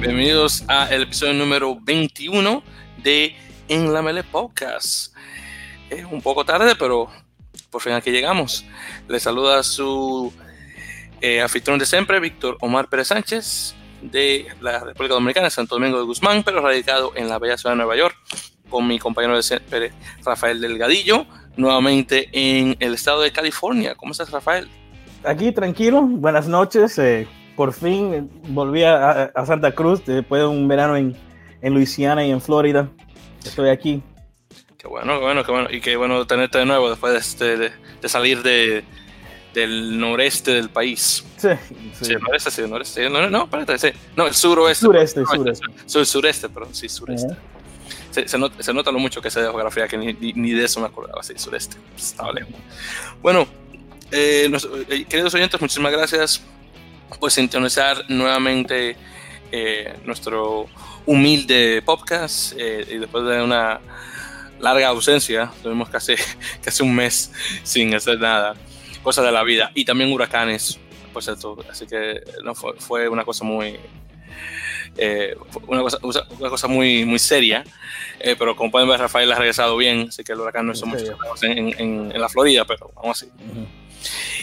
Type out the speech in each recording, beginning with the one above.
Bienvenidos al episodio número 21 de En la Mele Podcast. Es un poco tarde, pero por fin aquí llegamos. Les saluda su eh, anfitrión de siempre, Víctor Omar Pérez Sánchez, de la República Dominicana, Santo Domingo de Guzmán, pero radicado en la bella ciudad de Nueva York, con mi compañero de siempre, Rafael Delgadillo, nuevamente en el estado de California. ¿Cómo estás, Rafael? Aquí tranquilo, buenas noches. Eh, por fin volví a, a, Santa Cruz después de un verano en, en Luisiana y en Florida. Estoy aquí. Qué bueno, qué bueno, qué bueno. Y qué bueno tenerte de nuevo después de, este, de, de salir de, del noreste del país. Sí, sí. sí el noreste, sí, el noreste. No, no, espérate, sí. No, el suroeste. Sureste, no, sureste. Sur, sureste, perdón, sí, sureste. Uh -huh. Se, se, nota, se, nota, lo mucho que sé de geografía, que ni, ni, de eso me acordaba, sí, sureste. Estaba lejos. Bueno, eh, nos, eh, queridos oyentes, muchísimas gracias por sintonizar nuevamente eh, nuestro humilde podcast. Eh, y después de una larga ausencia, tuvimos casi, casi un mes sin hacer nada cosas de la vida y también huracanes, por cierto. Así que no fue, fue una cosa muy. Eh, una, cosa, una cosa muy, muy seria, eh, pero como pueden ver, Rafael ha regresado bien, así que el huracán no hizo mucho en, en, en, la Florida, pero vamos así. Uh -huh.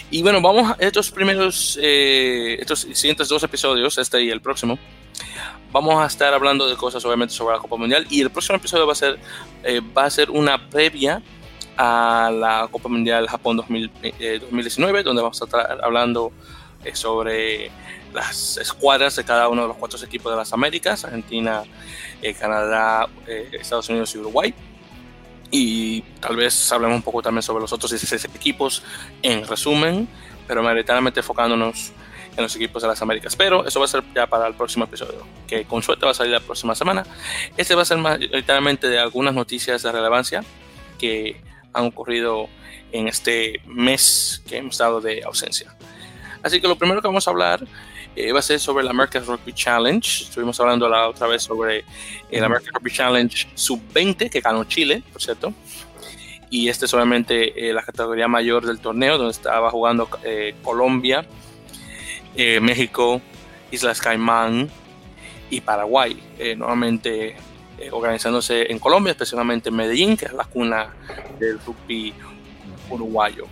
Y bueno, vamos a estos primeros, eh, estos siguientes dos episodios, este y el próximo, vamos a estar hablando de cosas obviamente sobre la Copa Mundial y el próximo episodio va a ser, eh, va a ser una previa a la Copa Mundial Japón 2000, eh, 2019, donde vamos a estar hablando eh, sobre las escuadras de cada uno de los cuatro equipos de las Américas, Argentina, eh, Canadá, eh, Estados Unidos y Uruguay. Y tal vez hablemos un poco también sobre los otros 16 equipos en resumen, pero mayoritariamente enfocándonos en los equipos de las Américas. Pero eso va a ser ya para el próximo episodio, que con suerte va a salir la próxima semana. Este va a ser mayoritariamente de algunas noticias de relevancia que han ocurrido en este mes que hemos dado de ausencia. Así que lo primero que vamos a hablar eh, va a ser sobre la American Rugby Challenge. Estuvimos hablando la otra vez sobre el American Rugby Challenge Sub-20 que ganó Chile, por cierto. Y este es obviamente eh, la categoría mayor del torneo, donde estaba jugando eh, Colombia, México, Islas Caimán y Paraguay. nuevamente organizándose en Colombia, especialmente en Medellín, que es la cuna del rugby uruguayo.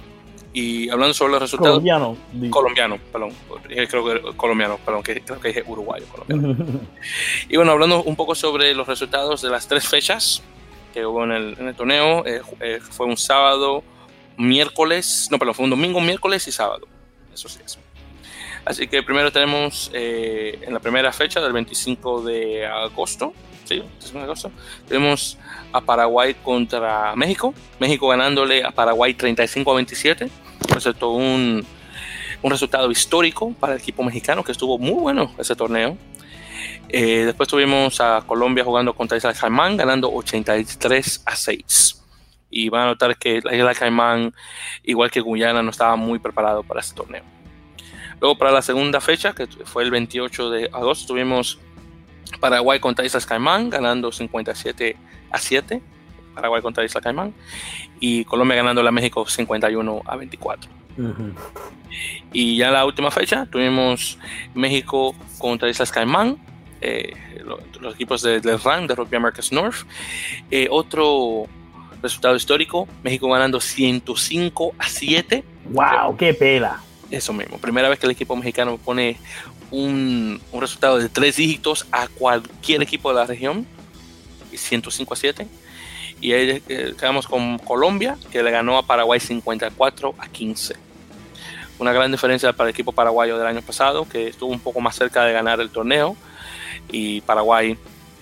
Y hablando sobre los resultados. Colombiano. Colombiano, perdón. Creo que colombiano, perdón, que, creo que dije uruguayo. Colombiano. y bueno, hablando un poco sobre los resultados de las tres fechas que hubo en el, en el torneo. Eh, eh, fue un sábado, miércoles, no, perdón, fue un domingo, miércoles y sábado. Eso sí es. Así que primero tenemos eh, en la primera fecha del 25 de agosto, sí, 25 de agosto, tenemos a Paraguay contra México. México ganándole a Paraguay 35 a 27. Por cierto, un, un resultado histórico para el equipo mexicano que estuvo muy bueno ese torneo. Eh, después tuvimos a Colombia jugando contra Isla Caimán, ganando 83 a 6. Y van a notar que la Isla Caimán, igual que Guyana, no estaba muy preparado para este torneo. Luego, para la segunda fecha, que fue el 28 de agosto, tuvimos Paraguay contra Islas Caimán, ganando 57 a 7. Paraguay contra Isla Caimán. Y Colombia ganando a México 51 a 24. Uh -huh. Y ya la última fecha tuvimos México contra Islas Caimán, eh, los, los, equipos del de RAN, de Rugby Americas North. Eh, otro resultado histórico, México ganando 105 a 7. ¡Wow! ¡Qué pela! Eso mismo, primera vez que el equipo mexicano pone un, un resultado de tres dígitos a cualquier equipo de la región, 105 a 7. Y ahí quedamos con Colombia, que le ganó a Paraguay 54 a 15 una gran diferencia para el equipo paraguayo del año pasado, que estuvo un poco más cerca de ganar el torneo, y Paraguay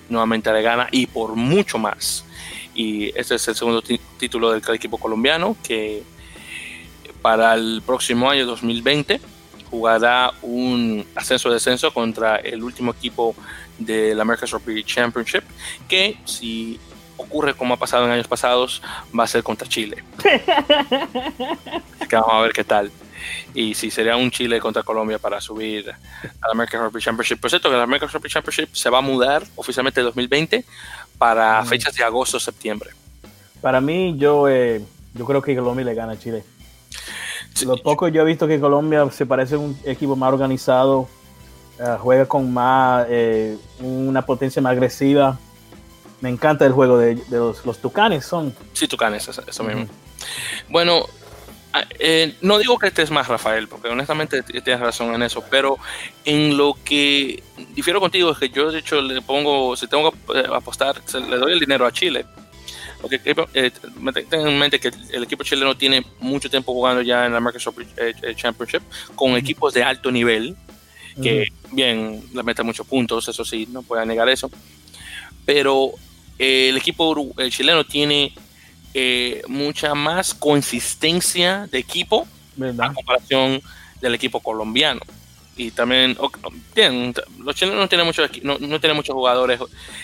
nuevamente le gana y por mucho más. Y este es el segundo título del equipo colombiano, que para el próximo año 2020 jugará un ascenso-descenso contra el último equipo de la American Rugby Championship, que si ocurre como ha pasado en años pasados, va a ser contra Chile. Así que vamos a ver qué tal y si sería un Chile contra Colombia para subir a la American Rugby Championship. Por cierto, que la American Rugby Championship se va a mudar oficialmente en 2020 para fechas de agosto-septiembre. Para mí, yo, eh, yo creo que Colombia le gana a Chile. Lo poco yo he visto que Colombia se parece a un equipo más organizado, uh, juega con más, eh, una potencia más agresiva. Me encanta el juego de, de los, los, Tucanes, son. Sí, Tucanes, eso, eso mismo. Bueno, eh, no digo que estés más, Rafael, porque honestamente tienes razón en eso, pero en lo que difiero contigo es que yo, de hecho, le pongo, si tengo que apostar, le doy el dinero a Chile. Porque eh, ten en mente que el equipo chileno tiene mucho tiempo jugando ya en la Microsoft eh, Championship con equipos de alto nivel, que uh -huh. bien, le meten muchos puntos, eso sí, no puedo negar eso. Pero el equipo chileno tiene eh, mucha más consistencia de equipo ¿verdad? a comparación del equipo colombiano. Y también, bien, los chilenos no tienen muchos, no, no tienen muchos jugadores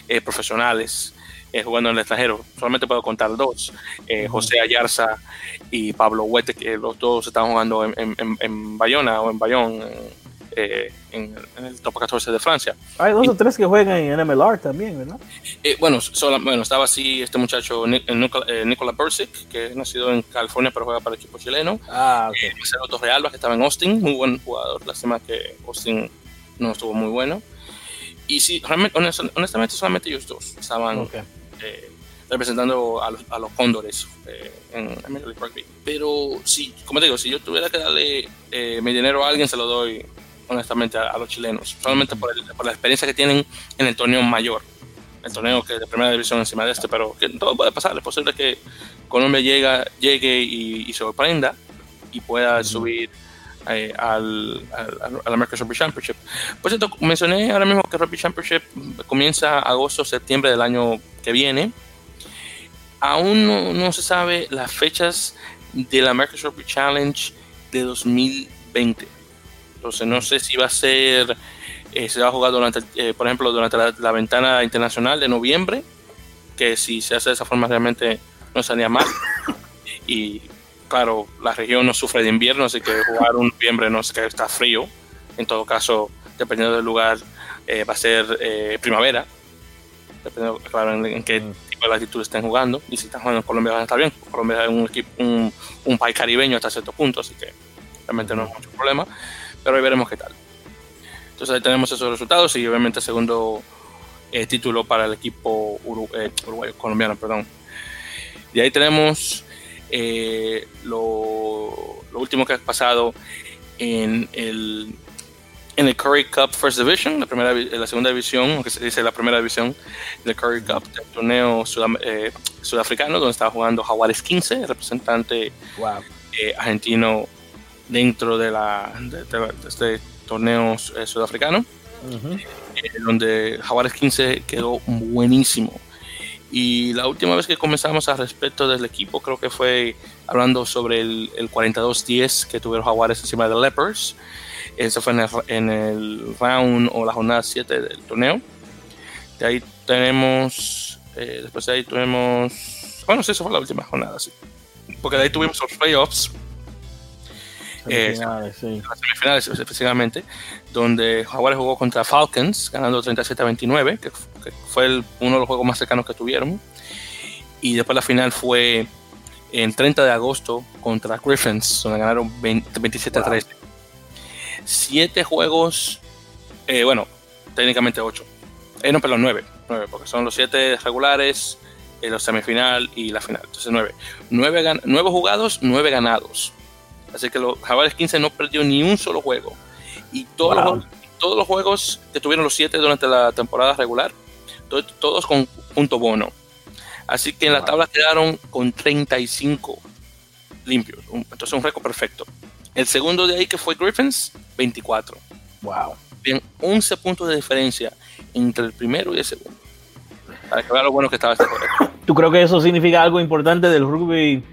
eh, profesionales eh, jugando en el extranjero. Solamente puedo contar dos: eh, José Ayarza y Pablo Huete, que los dos están jugando en, en, en Bayona o en Bayón. Eh, en, en, el top 14 de Francia. Hay dos y, o tres que juegan en MLR también, ¿verdad? Eh, bueno, solo, bueno, estaba así este muchacho Nicola, eh, Nicola Bursic, que es nacido en California pero juega para el equipo chileno. Ah, okay. eh, Marcelo Torrealba, que estaba en Austin, muy buen jugador. Lástima que Austin no estuvo muy bueno. Y sí, realmente, honestamente, solamente ellos dos estaban okay. Eh, representando a los, a los cóndores eh, en Major League Rugby. Pero sí, como te digo, si yo tuviera que darle eh, mi dinero a alguien, se lo doy honestamente a, a los chilenos, solamente por, el, por, la experiencia que tienen en el torneo mayor, el torneo que es de primera división encima de este, pero que todo puede pasar, es posible que Colombia llega, llegue y, y sorprenda y pueda subir eh, al, al, al, American Rugby Championship. Por cierto, mencioné ahora mismo que Rugby Championship comienza agosto, septiembre del año que viene. Aún no, no se sabe las fechas del American Rugby Challenge de 2020 entonces no sé si va a ser, eh, se va a jugar durante, eh, por ejemplo, durante la, la, ventana internacional de noviembre, que si se hace de esa forma realmente no sería mal. Y claro, la región no sufre de invierno, así que jugar un noviembre no es que está frío. En todo caso, dependiendo del lugar, eh, va a ser primavera. Dependiendo, claro, en, en qué mm. tipo de latitud estén jugando. Y si están jugando en Colombia van a estar bien. Colombia es un, equipo, un, un país caribeño hasta cierto punto, así que realmente no es mucho problema pero ahí veremos qué tal. Entonces ahí tenemos esos resultados y obviamente el segundo eh, título para el equipo Uru eh, uruguayo, colombiano, perdón. Y ahí tenemos eh, lo, lo, último que ha pasado en el, en el Curry Cup First Division, la, primera, la segunda división, aunque se dice la primera división del Curry Cup, del torneo sudam, eh, sudafricano, donde estaba jugando Jaguares 15, representante wow. argentino dentro de, la, de, de, de este torneo eh, sudafricano, uh -huh. eh, donde Jaguares 15 quedó buenísimo. Y la última vez que comenzamos al respecto del equipo, creo que fue hablando sobre el, el 42-10 que tuvieron Jaguares encima de Lepers. Eso fue en el, en el, round o la jornada 7 del torneo. De ahí tenemos, eh, después de ahí tuvimos, bueno, sí, eso fue la última jornada, sí. Porque de ahí tuvimos los playoffs Semifinales, eh, sí. las semifinales específicamente, donde Jaguares jugó contra Falcons, ganando 37 a 29, que, que, fue el, uno de los juegos más cercanos que tuvieron. Y después la final fue el 30 de agosto contra Griffins, donde ganaron 20, 27 wow. a 13. Siete juegos, eh, bueno, técnicamente ocho. Eh, no, perdón, nueve, nueve, porque son los siete regulares, eh, los semifinal y la final. Entonces, nueve. Nueve, nueve jugados, nueve ganados Así que los Jaguares 15 no perdió ni un solo juego. Y todos, wow. los, todos los juegos que tuvieron los 7 durante la temporada regular, to todos con punto bono. Así que en wow. la tabla quedaron con 35 limpios. Entonces un récord perfecto. El segundo de ahí que fue Griffins, 24. Wow. Bien, 11 puntos de diferencia entre el primero y el segundo. Para que vean lo bueno que estaba este juego. ¿Tú crees que eso significa algo importante del rugby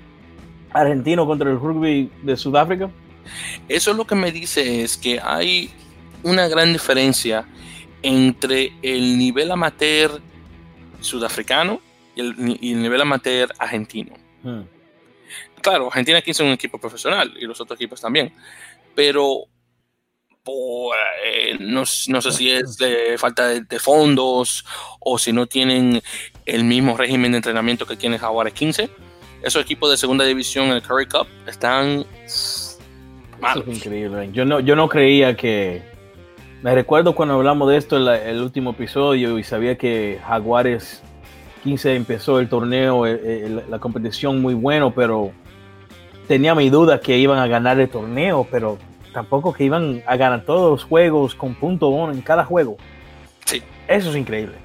argentino contra el rugby de Sudáfrica? Eso es lo que me dice es que hay una gran diferencia entre el nivel amateur sudafricano y el, y el nivel amateur argentino. Hmm. Claro, Argentina aquí es un equipo profesional y los otros equipos también, pero por, eh, no, no, sé si es de falta de, de, fondos o si no tienen el mismo régimen de entrenamiento que tiene Jaguares 15 esos equipos de segunda división en el Curry Cup están Eso es increíble. Yo no, yo no creía que. Me recuerdo cuando hablamos de esto en el último episodio y sabía que Jaguares 15 empezó el torneo, la competición muy bueno, pero tenía mi duda que iban a ganar el torneo, pero tampoco que iban a ganar todos los juegos con punto uno en cada juego. Sí. Eso es increíble.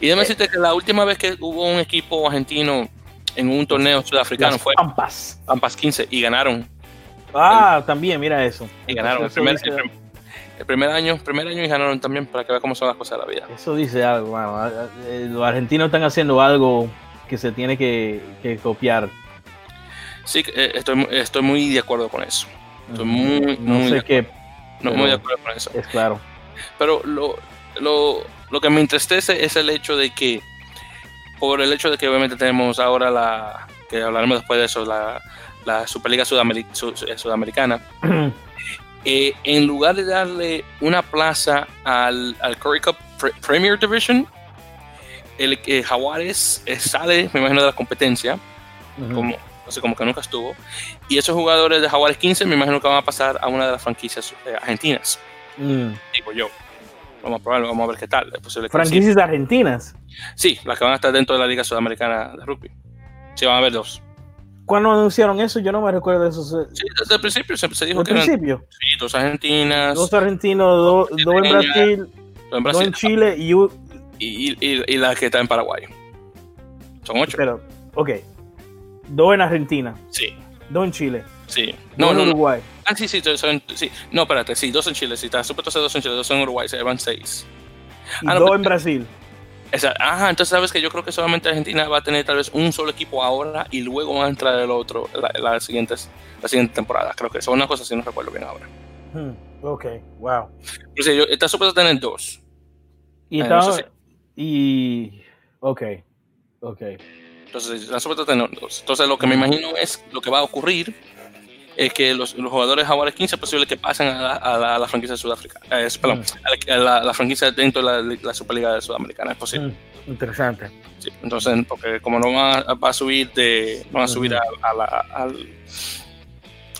Y déjame decirte que la última vez que hubo un equipo argentino en un torneo sudafricano fue Pampas. Pampas 15 y ganaron. Ah, también, mira eso. Y ganaron el primer, el, primer, año, primer año y ganaron también para que vea cómo son las cosas de la vida. Eso dice algo, eh, Los argentinos están haciendo algo que se tiene que, copiar. Sí, eh, estoy, estoy muy de acuerdo con eso. Estoy muy, no muy sé qué. No, muy de acuerdo con eso. Es claro. Pero lo, lo, lo que me entristece es el hecho de que, por el hecho de que obviamente tenemos ahora la, que hablaremos después de eso, la, la Superliga eh, Sudamericana, eh, en lugar de darle una plaza al, al Curry Cup Premier Division, el que Jaguares eh, sale, me imagino, de la competencia, como, como que nunca estuvo, y esos jugadores de Jaguares 15 me imagino que van a pasar a una de las franquicias argentinas, mm. digo yo. Vamos a probarlo, vamos a ver qué tal. ¿Franquicias argentinas? Sí, las que van a estar dentro de la Liga Sudamericana de Rugby. Sí, van a haber dos. ¿Cuándo anunciaron eso? Yo no me recuerdo de eso. Sí, desde el principio se, se dijo que principio? Eran, sí, dos argentinas. Dos argentinos, dos, en Brasil, dos en, Chile y, y, y, la que está en Paraguay. Son ocho. Pero, ok. Dos en Argentina. Sí. Dos en Chile. Sí. No, en Uruguay. Ah, sí, sí, son, sí. No, espérate, sí, dos en Chile. Sí, está supuesto ser dos en Chile, dos en Uruguay, se van seis. Y ah, dos en Brasil. Ajá, entonces sabes que yo creo que solamente Argentina va a tener tal vez un solo equipo ahora y luego va a entrar el otro la, la, siguientes, la siguiente temporada. Creo que son una cosa si no recuerdo bien ahora. Hmm, ok, wow. está supuesto tener dos. Y eh. Y. Ok, ok. Entonces, está supuesto tener dos. Entonces, lo que me imagino es lo que va a ocurrir es que los, los jugadores Jaguares 15 es posible que pasen a la, a la, franquicia de Sudáfrica. Eh, perdón, mm. a, la, la, franquicia dentro de la, Superliga de Sudamericana, es posible. Mm, interesante. Sí, entonces, porque como no va, va a subir de, no va a subir a, la,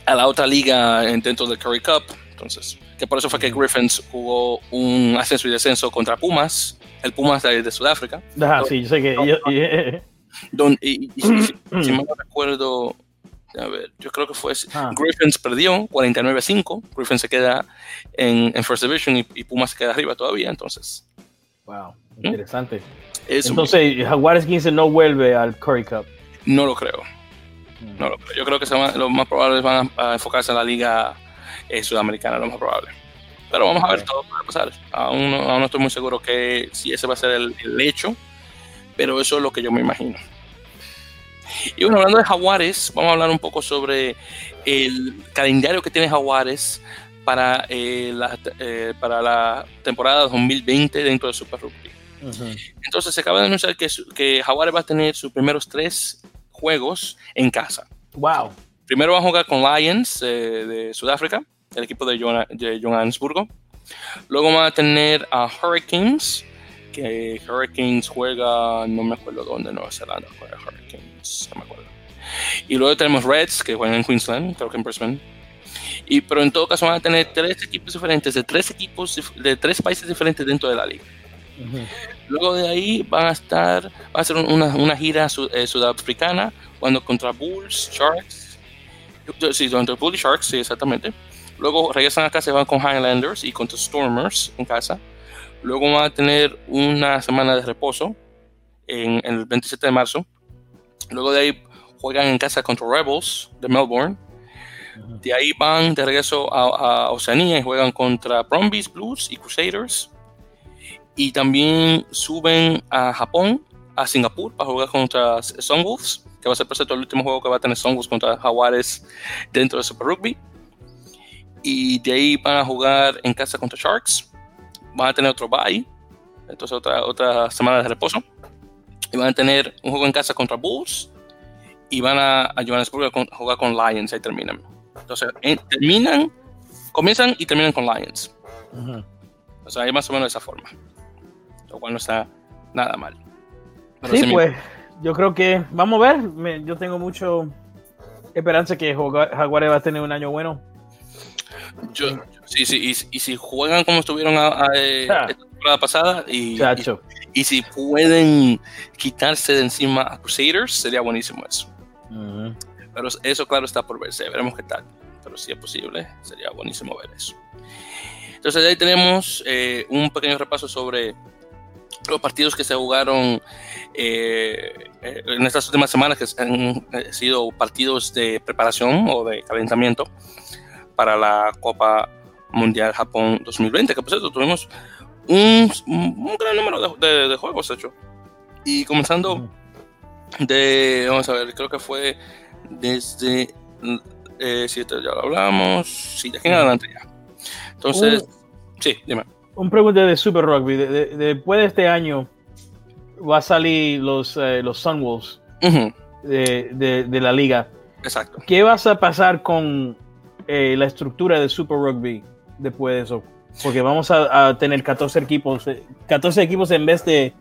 a, la otra liga dentro del Curry Cup, entonces, que por eso fue que Griffins jugó un ascenso y descenso contra Pumas, el Pumas de, de Sudáfrica. Ajá, sí, yo sé que... Yo, donde, y, si, si, mal no recuerdo, a ver, yo creo que fue. Ah. Griffins perdió 49 5. Griffins se queda en, en First Division y, y, Pumas se queda arriba todavía, entonces. Wow, ¿Mm? interesante. entonces, Jaguares 15 no vuelve al Curry Cup. No lo creo. Mm. No lo creo. Yo creo que lo más probable es van a, enfocarse en la liga eh, sudamericana, lo más probable. Pero vamos a ver todo puede pasar. Aún no, aún no, estoy muy seguro que si ese va a ser el, el hecho, pero eso es lo que yo me imagino. Y bueno, hablando de Jaguares, vamos a hablar un poco sobre el calendario que tiene Jaguares para, eh, la, eh, para la temporada 2020 dentro de Super Rugby. Entonces se acaba de anunciar que, que Jaguares va a tener sus primeros tres juegos en casa. Wow. Primero va a jugar con Lions eh, de Sudáfrica, el equipo de, Johannesburgo. Luego va a tener a Hurricanes, que Hurricanes juega, no me acuerdo dónde, Nueva Zelanda juega Hurricanes, no me acuerdo. Y luego tenemos Reds, que juegan en Queensland, creo que en Brisbane. Y, pero en todo caso van a tener tres equipos diferentes, de tres equipos de tres países diferentes dentro de la liga. Luego de ahí van a estar, va a ser una, una gira eh, sudafricana, cuando contra Bulls, Sharks, sí, contra Bulls y Sharks, sí, exactamente. Luego regresan acá, se van con Highlanders y contra Stormers en casa. Luego van a tener una semana de reposo en, el 27 de marzo. Luego de ahí juegan en casa contra Rebels de Melbourne. De ahí van de regreso a, Oceanía y juegan contra Brumbies Blues y Crusaders. Y también suben a Japón, a Singapur, para jugar contra Wolves, que va a ser por cierto el último juego que va a tener Wolves contra Jaguares dentro de Super Rugby. Y de ahí van a jugar en casa contra Sharks van a tener otro bye, entonces otra, otra semana de reposo, y van a tener un juego en casa contra Bulls, y van a, a a jugar con Lions, ahí terminan. Entonces, terminan, comienzan y terminan con Lions. O sea, hay más o menos de esa forma, lo cual no está nada mal. sí, pues, yo creo que, vamos a ver, yo tengo mucho esperanza que Jaguares va a tener un año bueno Yo, sí, sí, y, si juegan como estuvieron a, a, eh, ah. la temporada pasada y, y, y, si pueden quitarse de encima a Crusaders, sería buenísimo eso. Pero eso, claro, está por verse. Veremos qué tal. Pero si es posible, sería buenísimo ver eso. Entonces, ahí tenemos eh, un pequeño repaso sobre los partidos que se jugaron eh, eh, en estas últimas semanas, que han sido partidos de preparación o de calentamiento para la Copa Mundial Japón 2020, que por cierto tuvimos un, un gran número de, de, juegos hecho. Y comenzando de, vamos a ver, creo que fue desde eh, siete, ya lo hablamos, sí, de aquí en adelante ya. Entonces, sí, dime. Un pregunta de Super Rugby, después de este año va a salir los, eh, los Sunwolves de, de, la liga. Exacto. ¿Qué vas a pasar con eh, la estructura de Super Rugby después de eso? Porque vamos a, a tener 14 equipos, 14 equipos en vez de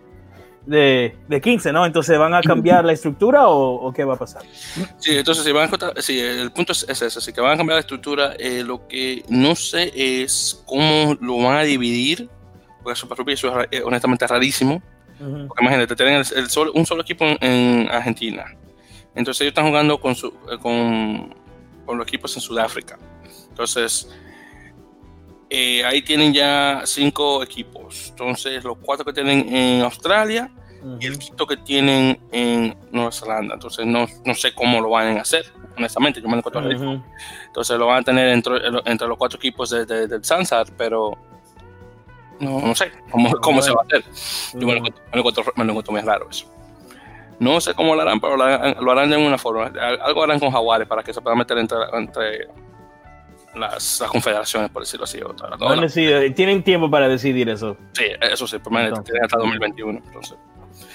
de, de 15, ¿no? Entonces, ¿van a cambiar la estructura o, qué va a pasar? Sí, entonces, si van a, sí, el punto es, ese, así que van a cambiar la estructura. Eh, lo que no sé es cómo lo van a dividir, porque Super Rugby eso es eh, honestamente rarísimo. Porque imagínate, tienen el, un solo equipo en, Argentina. Entonces, ellos están jugando con, su, eh, con, con los equipos en Sudáfrica. Entonces, eh, ahí tienen ya cinco equipos. Entonces, los cuatro que tienen en Australia y el quinto que tienen en Nueva Zelanda. Entonces, no, no sé cómo lo van a hacer, honestamente. Yo me encuentro uh Entonces, lo van a tener entre, entre los cuatro equipos de, del Sansar, pero no, no sé cómo, cómo se va a hacer. Yo me lo, encuentro, me lo encuentro muy raro eso. No sé cómo lo harán, pero lo harán, lo harán de una forma. Algo harán con jaguares para que se pueda meter entre, entre las, confederaciones, por decirlo así. Eh, tienen tiempo para decidir eso. Sí, eso sí, permanente, tienen hasta 2021. Entonces.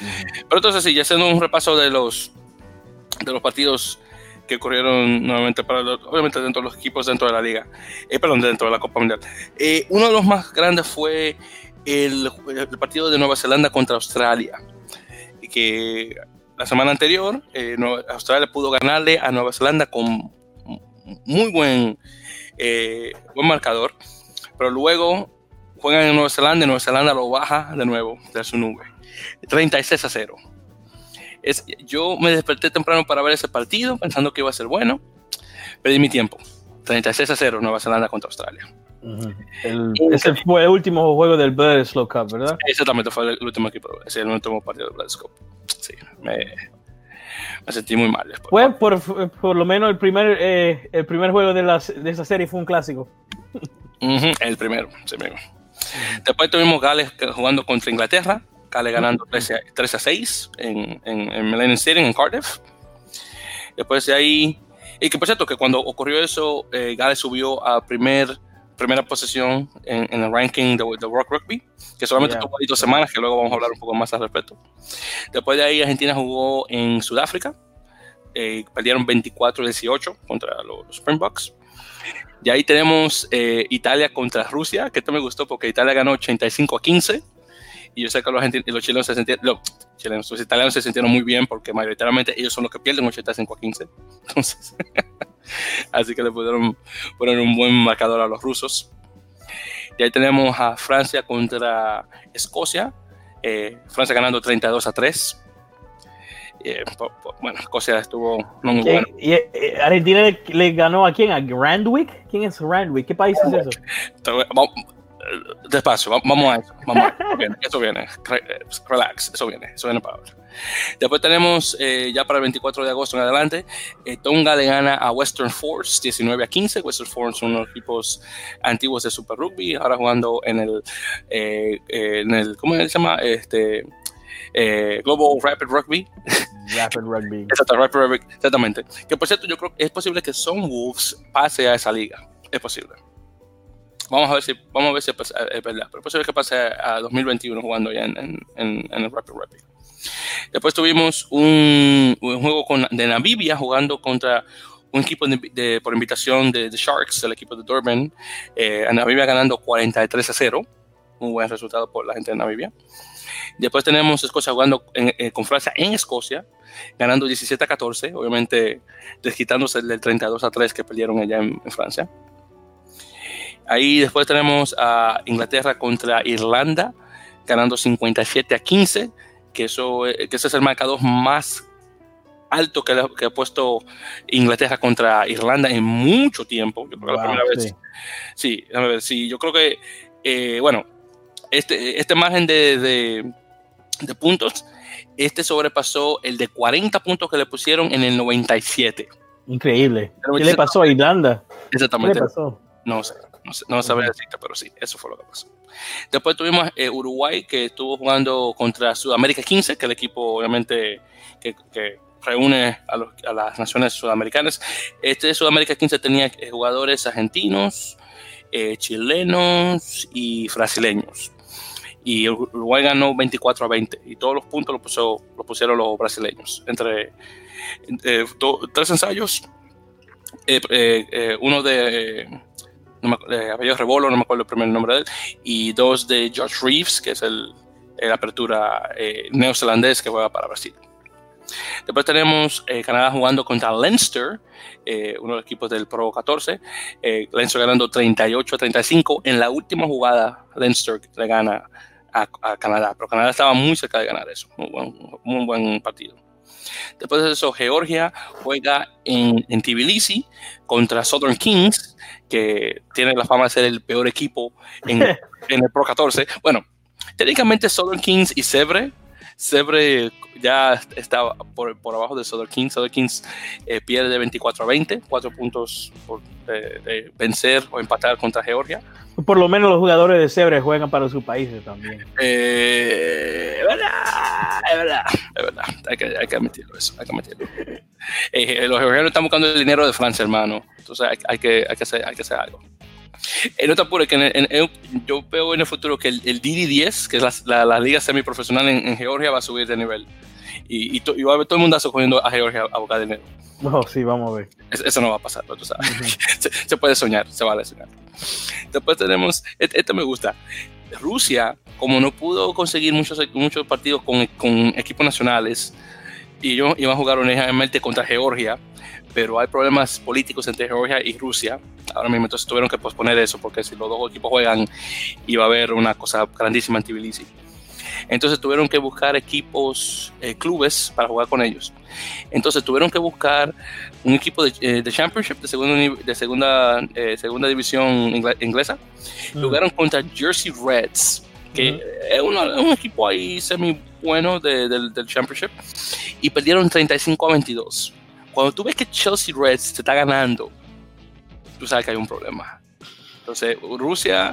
Pero entonces sí, ya haciendo un repaso de los, de los partidos que ocurrieron nuevamente para obviamente dentro de los equipos dentro de la liga, eh, perdón, dentro de la Copa Mundial. Eh, uno de los más grandes fue el, el, partido de Nueva Zelanda contra Australia, que la semana anterior eh, Australia pudo ganarle a Nueva Zelanda con muy buen eh, buen marcador, pero luego juegan en Nueva Zelanda y Nueva Zelanda lo baja de nuevo de su nube. 36 a 0. Es, yo me desperté temprano para ver ese partido pensando que iba a ser bueno. Perdí mi tiempo. 36 a 0 Nueva Zelanda contra Australia. ese fue el último juego del Bledisloe Cup, ¿verdad? Exactamente, fue el último equipo, ese el último partido del Bledisloe Cup. Sí, me, me sentí muy mal después. Pues por, por lo menos el primer, eh, el primer juego de, las, de esa serie fue un clásico. el primero, sí mismo. Después tuvimos Gales jugando contra Inglaterra, Gales ganando 13 a, 3 a 6 en, en, en Millennium Stadium, en Cardiff. Después de ahí, y que por cierto, que cuando ocurrió eso, eh, Gales subió a primer primera posición en, en el ranking de, de, World Rugby, que solamente yeah. tuvo ahí dos semanas, que luego vamos a hablar un poco más al respecto. Después de ahí, Argentina jugó en Sudáfrica, eh, perdieron 24-18 contra los, los, Springboks. De ahí tenemos eh, Italia contra Rusia, que esto me gustó porque Italia ganó 85 a 15. Y yo sé que los, los chilenos se sintieron, los, chilenos, los italianos se sintieron muy bien porque mayoritariamente ellos son los que pierden 85 a 15. Entonces, Así que le pudieron poner un buen marcador a los rusos. Y ahí tenemos a Francia contra Escocia. Eh, Francia ganando 32 a 3. Eh, bueno, Escocia estuvo no muy bueno. ¿Y, eh, Argentina le, le, ganó a quién? ¿A Randwick? ¿Quién es Randwick? ¿Qué país es eso? Despacio, vamos a eso. Vamos a eso. Viene, eso viene. Relax, eso viene. Eso viene para ahora. Después tenemos eh, ya para el 24 de agosto en adelante, eh, Tonga le gana a Western Force 19 a 15. Western Force son unos equipos antiguos de Super Rugby, ahora jugando en el, eh, en el ¿cómo se llama? Este, eh, Global Rapid Rugby. Rapid Rugby. Exacto, Rapid Rugby, exactamente. Que por cierto, yo creo que es posible que Son Wolves pase a esa liga. Es posible. Vamos a ver si, vamos a ver si es verdad. Pero posible que pase a 2021 jugando ya en, en, en el Rapid Rugby. Después tuvimos un, un juego con, de Namibia jugando contra un equipo de, de, por invitación de, de, Sharks, el equipo de Durban. Eh, Namibia ganando 43 a 0. Un buen resultado por la gente de Namibia. Después tenemos Escocia jugando en, eh, con Francia en Escocia, ganando 17 a 14, obviamente desquitándose del 32 a 3 que perdieron allá en, en Francia. Ahí después tenemos a Inglaterra contra Irlanda, ganando 57 a 15, que, eso, que ese es el marcador más alto que, que, ha puesto Inglaterra contra Irlanda en mucho tiempo. Yo creo que la primera vez. Sí, déjame ver. Sí, yo creo que, eh, bueno, este, este margen de, de, de, puntos, este sobrepasó el de 40 puntos que le pusieron en el 97. Increíble. ¿Qué le pasó a Irlanda? Exactamente. ¿Qué le pasó? No sé, no, sé, no sabría decirte, pero sí, eso fue lo que pasó. Después tuvimos eh, Uruguay, que estuvo jugando contra Sudamérica 15, que es el equipo, obviamente, que, que reúne a, los, a, las naciones sudamericanas. Este de Sudamérica 15 tenía eh, jugadores argentinos, eh, chilenos y brasileños. Y Uruguay ganó 24 a 20 y todos los puntos los, puso, los pusieron los brasileños. Entre eh, do, tres ensayos, eh, eh, uno de me, eh, Rebolo, no me acuerdo el primer nombre de él, y dos de Josh Reeves, que es el, apertura neozelandés que juega para Brasil. Después tenemos eh, Canadá jugando contra Leinster, eh, uno de los equipos del Pro 14. Eh, Leinster ganando 38 a 35. En la última jugada, Leinster le gana a, Canadá, pero Canadá estaba muy cerca de ganar eso. Muy muy buen partido. Después de eso, Georgia juega en, en Tbilisi contra Southern Kings, que tiene la fama de ser el peor equipo en, en el Pro 14. Bueno, técnicamente Southern Kings y Sebre Sebre ya está por, por, abajo de Southern Kings. Southern Kings eh, pierde 24 a 20, 4 puntos por eh, de vencer o empatar contra Georgia. Por lo menos los jugadores de Sebre juegan para sus países también. Eh, es verdad, es verdad, es verdad. Hay que, hay que admitirlo eso, hay que admitirlo. Eh, los georgianos están buscando el dinero de Francia, hermano. Entonces hay, hay, que, hay, que, hacer, hay que hacer algo. Eh, no te apures, que en, en, en, yo veo en el futuro que el, el DD10, que es la, la, la liga semiprofesional en, en, Georgia, va a subir de nivel. Y, y, to, y va a haber todo el mundo cogiendo a Georgia a buscar dinero. No, sí, vamos a ver. Eso, eso no va a pasar, tú sabes. Uh -huh. se, se, puede soñar, se vale soñar. Después tenemos, este, este, me gusta, Rusia, como no pudo conseguir muchos, muchos partidos con, con equipos nacionales, y ellos iban a jugar originalmente contra Georgia, pero hay problemas políticos entre Georgia y Rusia. Ahora mismo entonces tuvieron que posponer eso porque si los dos equipos juegan iba a haber una cosa grandísima en Tbilisi. Entonces tuvieron que buscar equipos, eh, clubes para jugar con ellos. Entonces tuvieron que buscar un equipo de, eh, de Championship, de segunda, de segunda, eh, segunda división inglesa. Mm. Jugaron contra Jersey Reds, que es, un equipo ahí semi bueno de, de, del Championship, y perdieron 35 a 22 cuando tú ves que Chelsea Reds te está ganando, tú sabes que hay un problema. Entonces, Rusia,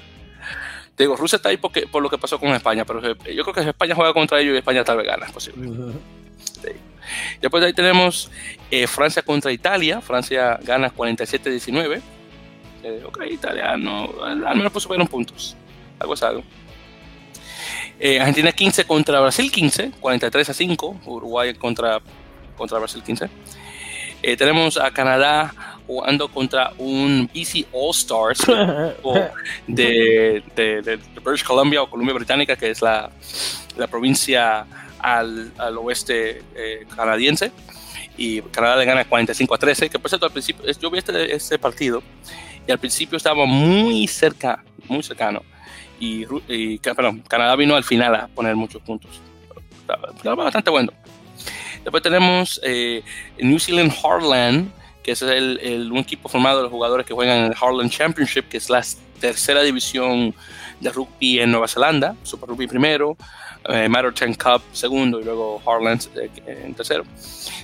te digo, Rusia está ahí porque, por lo que pasó con España, pero yo creo que España juega contra ellos y España tal vez gana, es posible. Uh -huh. sí. Después de ahí tenemos eh, Francia contra Italia. Francia gana 47-19. Eh, ok, Italia no, al menos en puntos. Algo es algo. Eh, Argentina 15 contra Brasil 15, 43 a 5. Uruguay contra, contra Brasil 15. Eh, tenemos a Canadá jugando contra un BC All Stars de, de, de, British Columbia o Columbia Británica, que es la, la provincia al, al oeste eh, canadiense. Y Canadá le gana 45 a 13, que por cierto al principio, yo vi este, este partido y al principio estaba muy cerca, muy cercano. Y, y perdón, Canadá vino al final a poner muchos puntos. Estaba, estaba bastante bueno. Después tenemos eh, New Zealand Heartland, que es el, un equipo formado de los jugadores que juegan en el Heartland Championship, que es la tercera división de rugby en Nueva Zelanda, Super Rugby primero, eh, 10 Cup segundo y luego Heartland eh, en tercero.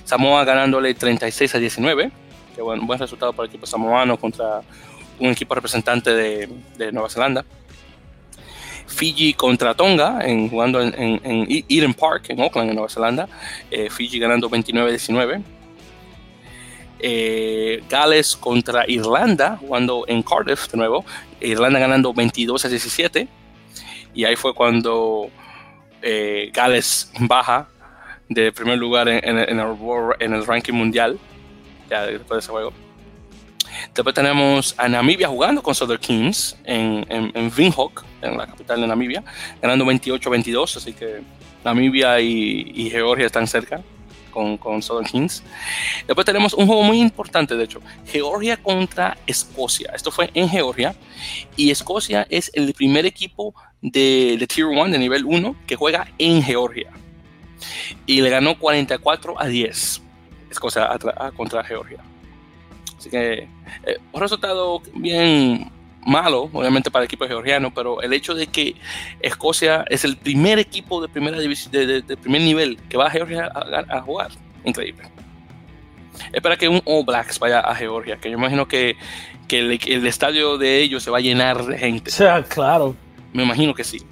Samoa ganándole 36 a 19, que bueno, buen resultado para el equipo samoano contra un equipo representante de, Nueva Zelanda. Fiji contra Tonga, en, jugando en, Eden Park, en Auckland, en Nueva Zelanda. Eh, Fiji ganando 29-19. Eh, Gales contra Irlanda, jugando en Cardiff de nuevo. Irlanda ganando 22 17. Y ahí fue cuando eh, Gales baja de primer lugar en, el, ranking mundial, ya después de ese juego. Tenemos a Namibia jugando con Southern Kings en, en, en en la capital de Namibia, ganando 28-22, así que Namibia y, Georgia están cerca. Con, con Southern Kings. Después tenemos un juego muy importante, de hecho, Georgia contra Escocia. Esto fue en Georgia y Escocia es el primer equipo de, de Tier 1, de nivel 1, que juega en Georgia. Y le ganó 44 a 10 Escocia contra Georgia. Así que eh, un resultado bien malo, obviamente para el equipo georgiano, pero el hecho de que Escocia es el primer equipo de primera división, de, primer nivel que va a Georgia a, jugar, increíble. Espera que un All Blacks vaya a Georgia, que yo imagino que, que el, estadio de ellos se va a llenar de gente. O sea, claro. Me imagino que sí.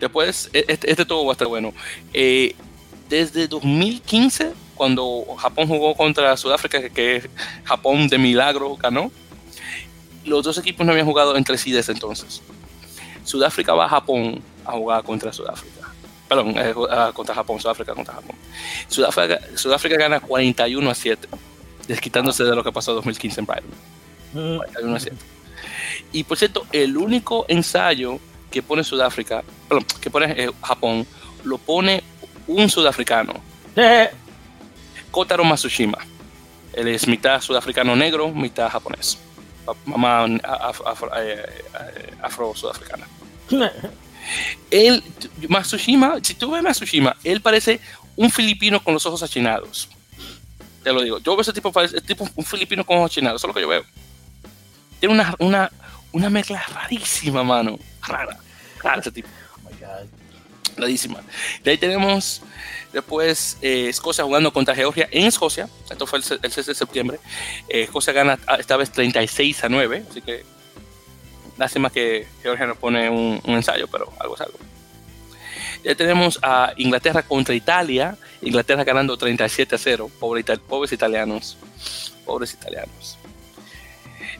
Después, e, este, este todo va a estar bueno. Eh, desde 2015, cuando Japón jugó contra Sudáfrica, que Japón de milagro ganó, los dos equipos no habían jugado entre sí desde entonces. Sudáfrica va a Japón a jugar contra Sudáfrica. Perdón, eh, contra Japón, Sudáfrica contra Japón. Sudáfrica, Sudáfrica gana 41 a 7, desquitándose de lo que pasó en 2015 en Brighton. 41 a 7. Y por cierto, el único ensayo que pone Sudáfrica, perdón, que pone eh, Japón, lo pone un sudafricano. Eh. Kotaro Matsushima. Él es mitad sudafricano negro, mitad japonés mamá afro-sudafricana. él, Matsushima, si tú ves Matsushima, él parece un filipino con los ojos achinados. Te lo digo. Yo veo ese tipo, parece tipo un filipino con ojos achinados. Eso es lo que yo veo. Tiene una, una, una mezcla rarísima, mano. Rara. Rara ese tipo. Rarísima. De ahí tenemos Después eh, Escocia jugando contra Georgia en Escocia. Esto fue el, 6 de septiembre. Eh, Escocia gana ah, esta vez 36 a 9. Así que lástima que Georgia no pone un, ensayo, pero algo es algo. Ya tenemos a Inglaterra contra Italia. Inglaterra ganando 37 a 0. pobres italianos. Pobres italianos.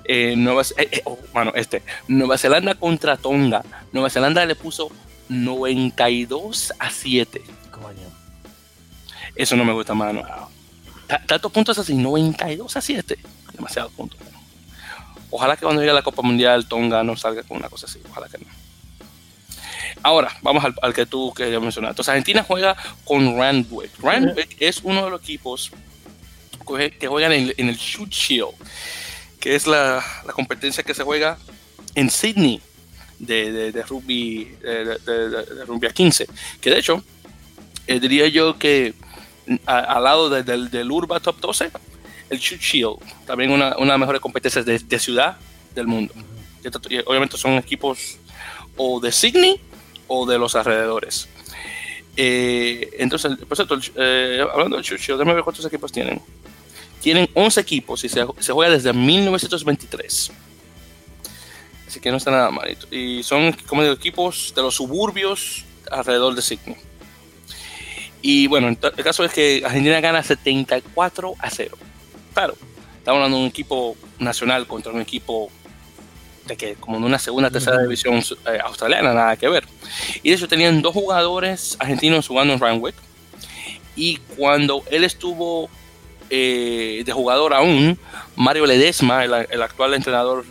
Eh, Nueva, oh, este, Nueva Zelanda contra Tonga. Nueva Zelanda le puso 92 a 7. Eso no me gusta, mano. Tantos puntos así, 92 a 7. Demasiados puntos. Ojalá que cuando llegue la Copa Mundial Tonga no salga con una cosa así. Ojalá que no. Ahora, vamos al, que tú querías mencionar. Entonces, Argentina juega con Randwick. Randwick es uno de los equipos que juegan en, el Shoot Shield, que es la, competencia que se juega en Sydney de, rugby, de, rugby a 15. Que de hecho, eh, diría yo que al lado del, del Urba Top 12, el Shoot Shield, también una, una de las mejores competencias de, ciudad del mundo. obviamente son equipos o de Sydney o de los alrededores. Eh, entonces, por cierto, eh, hablando del Shoot Shield, déjame ver cuántos equipos tienen. Tienen 11 equipos y se, se juega desde 1923. Así que no está nada malito. Y son como digo, equipos de los suburbios alrededor de Sydney. Y bueno, el caso es que Argentina gana 74 a 0. Claro, estamos hablando de un equipo nacional contra un equipo de que como en una segunda, tercera división eh, australiana, nada que ver. Y de hecho tenían dos jugadores argentinos jugando en Randwick. Y cuando él estuvo eh, de jugador aún, Mario Ledesma, el, el actual entrenador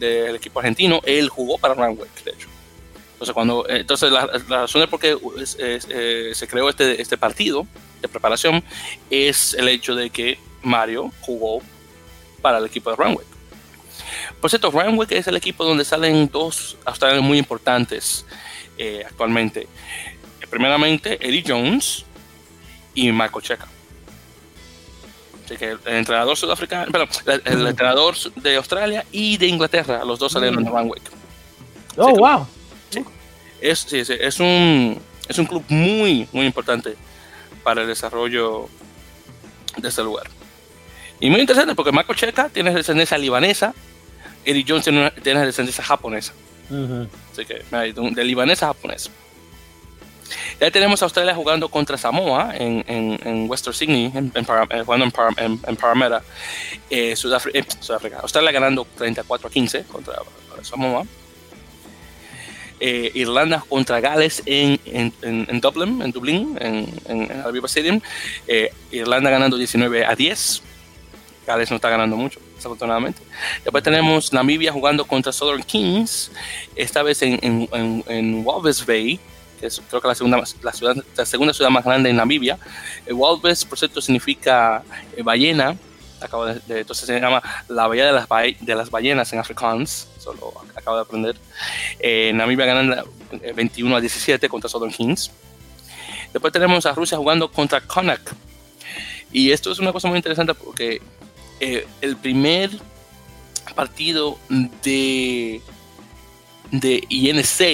del equipo argentino, él jugó para Randwick, de hecho. Entonces, cuando, eh, entonces la, razón de por qué eh, se creó este, este partido de preparación es el hecho de que Mario jugó para el equipo de Runwick. Por cierto, Runwick es el equipo donde salen dos australianos muy importantes eh, actualmente. Primeramente, Eddie Jones y Michael Checa. Así que el, entrenador sudafricano, perdón, el, entrenador de Australia y de Inglaterra, los dos salieron de Runwick. Oh, wow es, sí, es, un, es un club muy, muy importante para el desarrollo de este lugar. Y muy interesante porque Marco Checa tiene descendencia libanesa, Eddie Jones tiene, descendencia japonesa. Así que de libanesa a japonesa. Ya tenemos Australia jugando contra Samoa en, en, Western Sydney, en, eh, jugando en, en Parramatta. Eh, eh, Sudáfrica, Australia ganando 34 a 15 contra Samoa. Irlanda contra Gales en, en, en, Dublin, en Dublín, en, en, el Aviva Stadium. Irlanda ganando 19 a 10. Gales no está ganando mucho, desafortunadamente. Después tenemos Namibia jugando contra Southern Kings, esta vez en, en, en Walvis Bay, que es creo que la segunda, la, ciudad, segunda ciudad más grande en Namibia. El West, por cierto, significa ballena. Acabo de, entonces se llama la bahía de las, de las ballenas en Afrikaans. Solo acabo de aprender. Namibia ganan 21 a 17 contra Southern Kings. Después tenemos a Rusia jugando contra Konak. Y esto es una cosa muy interesante porque el primer partido de, de INSA,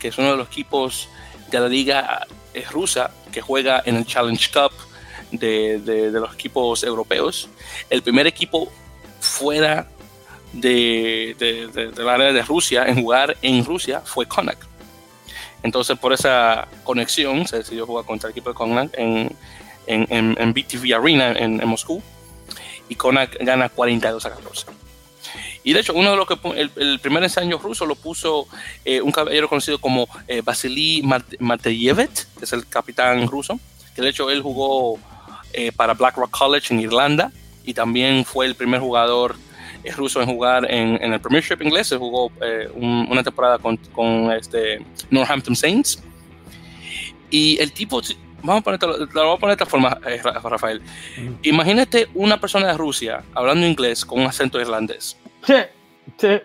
que es uno de los equipos de la liga rusa que juega en el Challenge Cup de, de, los equipos europeos. El primer equipo fuera de, de, la área de Rusia en jugar en Rusia fue Konak. Entonces, por esa conexión, se decidió jugar contra el equipo de Konak en, en, en, BTV Arena en, en Moscú. Y Konak gana 42 a 14. Y de hecho, uno de los que el, primer ensayo ruso lo puso eh, un caballero conocido como eh, Vasily Mateyevich, que es el capitán ruso, que de hecho él jugó eh, para Blackrock College en Irlanda y también fue el primer jugador ruso en jugar en, el Premiership inglés. Se jugó una temporada con, con, este Northampton Saints. Y el tipo, vamos a poner, lo voy a poner de esta forma, Rafael. Imagínate una persona de Rusia hablando inglés con un acento irlandés. Sí, sí.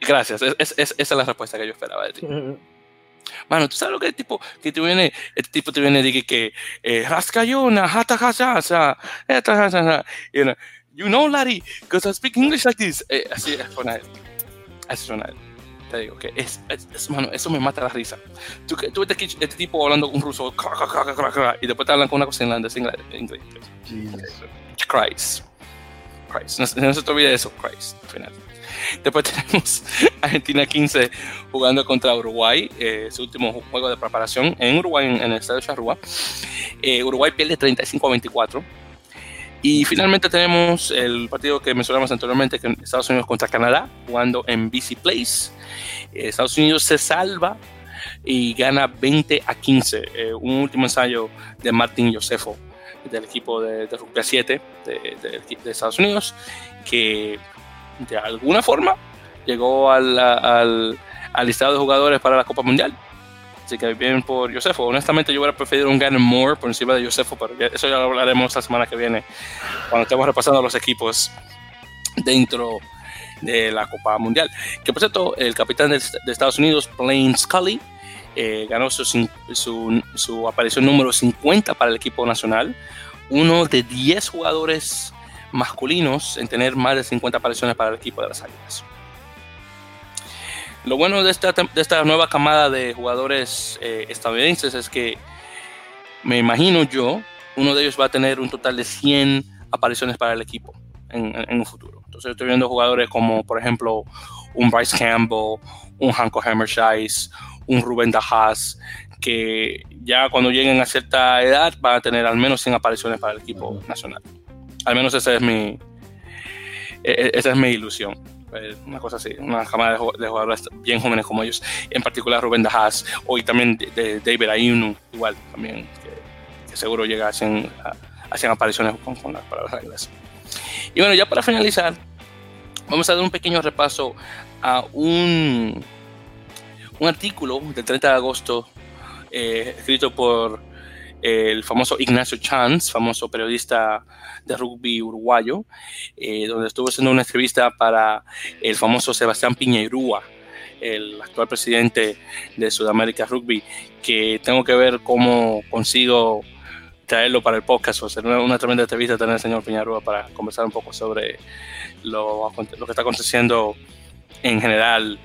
Gracias, es, esa es la respuesta que yo esperaba de ti. Mano, ¿tú sabes lo que el tipo que te viene, el tipo te viene y dice que eh, Raskayona, hata hasa, you know, you know, Larry, because I speak English like this. Eh, así suena él. Así suena él. Te digo que es, es, mano, eso me mata la risa. Tú, tú ves este, este tipo hablando un ruso y después te hablan con una cosa en inglés. inglés. Christ. Christ. No, se te olvide eso, Christ, al final. Después tenemos Argentina 15 jugando contra Uruguay, eh, su último juego de preparación en Uruguay, en, el estadio Charrúa. Eh, Uruguay pierde 35 a 24. Y finalmente tenemos el partido que mencionamos anteriormente, que Estados Unidos contra Canadá, jugando en BC Place. Eh, Estados Unidos se salva y gana 20 a 15. un último ensayo de Martín Josefo del equipo de, de rugby 7 de, de, Estados Unidos, que de alguna forma llegó al, al, al, listado de jugadores para la Copa Mundial. Así que bien por Josefo. Honestamente, yo hubiera preferido un Gannon Moore por encima de Josefo, pero eso ya lo hablaremos la semana que viene, cuando estemos repasando los equipos dentro de la Copa Mundial. Que por cierto, el capitán de, de Estados Unidos, Blaine Scully, eh, ganó su, su, su, aparición número 50 para el equipo nacional, uno de 10 jugadores masculinos en tener más de 50 apariciones para el equipo de las Águilas. Lo bueno de esta, de esta nueva camada de jugadores eh, estadounidenses es que me imagino yo, uno de ellos va a tener un total de 100 apariciones para el equipo en, en, un futuro. Entonces estoy viendo jugadores como, por ejemplo, un Bryce Campbell, un Hanko Hammershice, un Rubén Dajas, que ya cuando lleguen a cierta edad van a tener al menos 100 apariciones para el equipo nacional. Al menos esa es mi, e, e, esa es mi ilusión. Eh, una cosa así, una camada de jugadores bien jóvenes como ellos, en particular Rubén Dajas, hoy también de, David Ayunu, igual también, que, seguro llega a 100, apariciones con, para las águilas. Y bueno, ya para finalizar, vamos a dar un pequeño repaso a un un artículo del 30 de agosto eh, escrito por el famoso Ignacio Chance, famoso periodista de rugby uruguayo, eh, donde estuvo haciendo una entrevista para el famoso Sebastián Piñeirúa, el actual presidente de Sudamérica Rugby, que tengo que ver cómo consigo traerlo para el podcast. O hacer una, tremenda entrevista tener al señor Piñeirúa para conversar un poco sobre lo, lo que está aconteciendo en general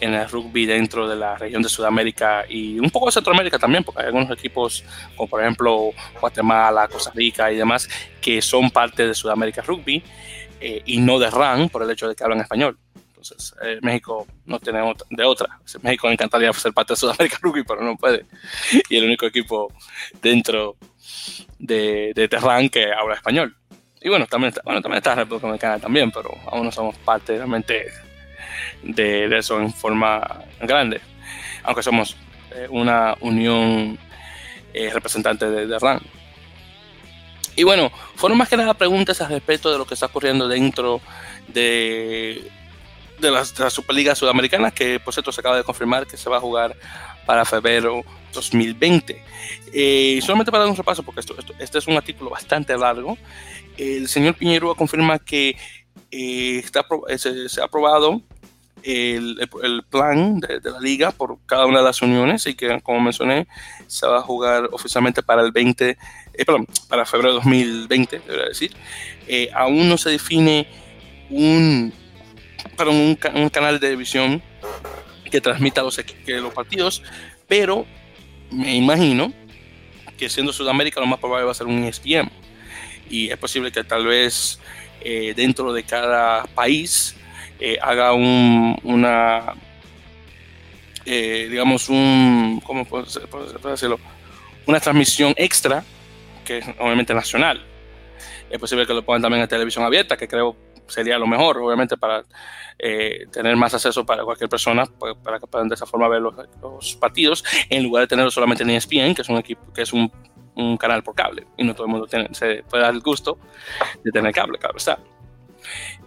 en el rugby dentro de la región de Sudamérica y un poco de Centroamérica también, porque hay algunos equipos como por ejemplo Guatemala, Costa Rica y demás que son parte de Sudamérica Rugby eh, y no de RAN por el hecho de que hablan español. Entonces, eh, México no tiene de otra. México encantaría ser parte de Sudamérica Rugby, pero no puede. Y el único equipo dentro de, de Terran que habla español. Y bueno, también está, bueno, también está República Dominicana también, pero aún no somos parte realmente de, eso en forma grande, aunque somos eh, una unión eh, representante de, de. Y bueno, fueron más que nada preguntas al respecto de lo que está ocurriendo dentro de, de, las, de la Superliga Sudamericana, que por cierto se acaba de confirmar que se va a jugar para febrero 2020. Eh, solamente para dar un repaso, porque esto, este es un artículo bastante largo, el señor Piñero confirma que eh, está, se, ha aprobado el, plan de, la liga por cada una de las uniones y que, como mencioné, se va a jugar oficialmente para el 20, eh, perdón, para febrero de 2020, debería decir. Eh, aún no se define un, perdón, un, canal de televisión que transmita los, los partidos, pero me imagino que siendo Sudamérica lo más probable va a ser un ESPN. Y es posible que tal vez eh, dentro de cada país eh, haga un, una, eh, digamos, un, ¿cómo puedo, decirlo? Una transmisión extra, que es obviamente nacional. Es posible que lo pongan también en televisión abierta, que creo sería lo mejor, obviamente, para tener más acceso para cualquier persona, pues, para que puedan de esa forma ver los, partidos, en lugar de tenerlo solamente en ESPN, que es un equipo, que es un un canal por cable y no todo el mundo tiene, se puede dar el gusto de tener cable, claro está.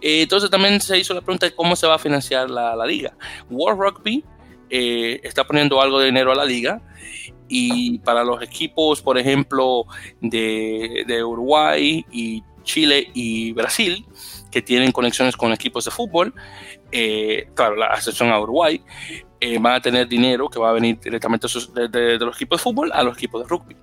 Eh, entonces también se hizo la pregunta de cómo se va a financiar la, la liga. World Rugby eh, está poniendo algo de dinero a la liga y para los equipos, por ejemplo, de, de Uruguay y Chile y Brasil, que tienen conexiones con equipos de fútbol, eh, claro, la excepción a Uruguay, van a tener dinero que va a venir directamente de, los equipos de fútbol a los equipos de rugby.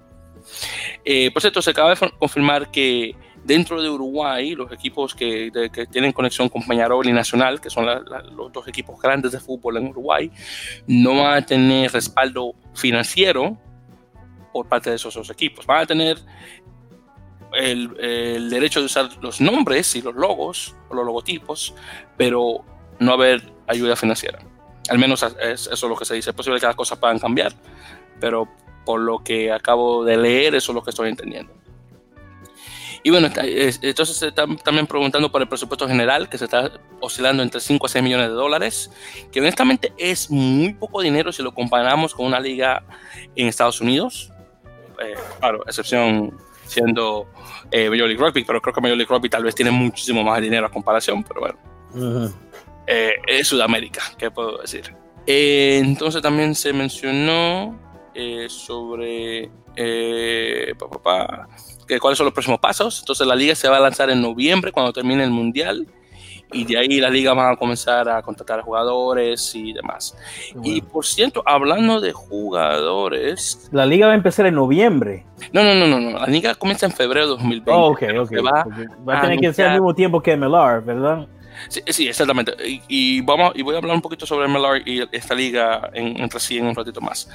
Eh, por cierto, se acaba de confirmar que dentro de Uruguay, los equipos que, tienen conexión con Peñarol y Nacional, que son los dos equipos grandes de fútbol en Uruguay, no van a tener respaldo financiero por parte de esos dos equipos. Van a tener el, derecho de usar los nombres y los logos o los logotipos, pero no haber ayuda financiera. Al menos es, eso es lo que se dice. Es posible que las cosas puedan cambiar, pero por lo que acabo de leer, eso es lo que estoy entendiendo. Y bueno, entonces se están también preguntando por el presupuesto general, que se está oscilando entre 5 a 6 millones de dólares, que honestamente es muy poco dinero si lo comparamos con una liga en Estados Unidos. Eh, claro, excepción siendo eh, Major League Rugby, pero creo que Major League Rugby tal vez tiene muchísimo más dinero a comparación, pero bueno. Eh, es Sudamérica, ¿qué puedo decir? entonces también se mencionó eh, sobre eh, cuáles son los próximos pasos. Entonces la liga se va a lanzar en noviembre cuando termine el mundial y de ahí la liga va a comenzar a contratar jugadores y demás. Y por cierto, hablando de jugadores... La liga va a empezar en noviembre. No, no, no, no, no. la liga comienza en febrero de 2020. Oh, ok, ok. Va, va, a tener que ser al mismo tiempo que MLR, ¿verdad? Sí, exactamente. Y, vamos, y voy a hablar un poquito sobre MLR y esta liga en, entre sí en un ratito más.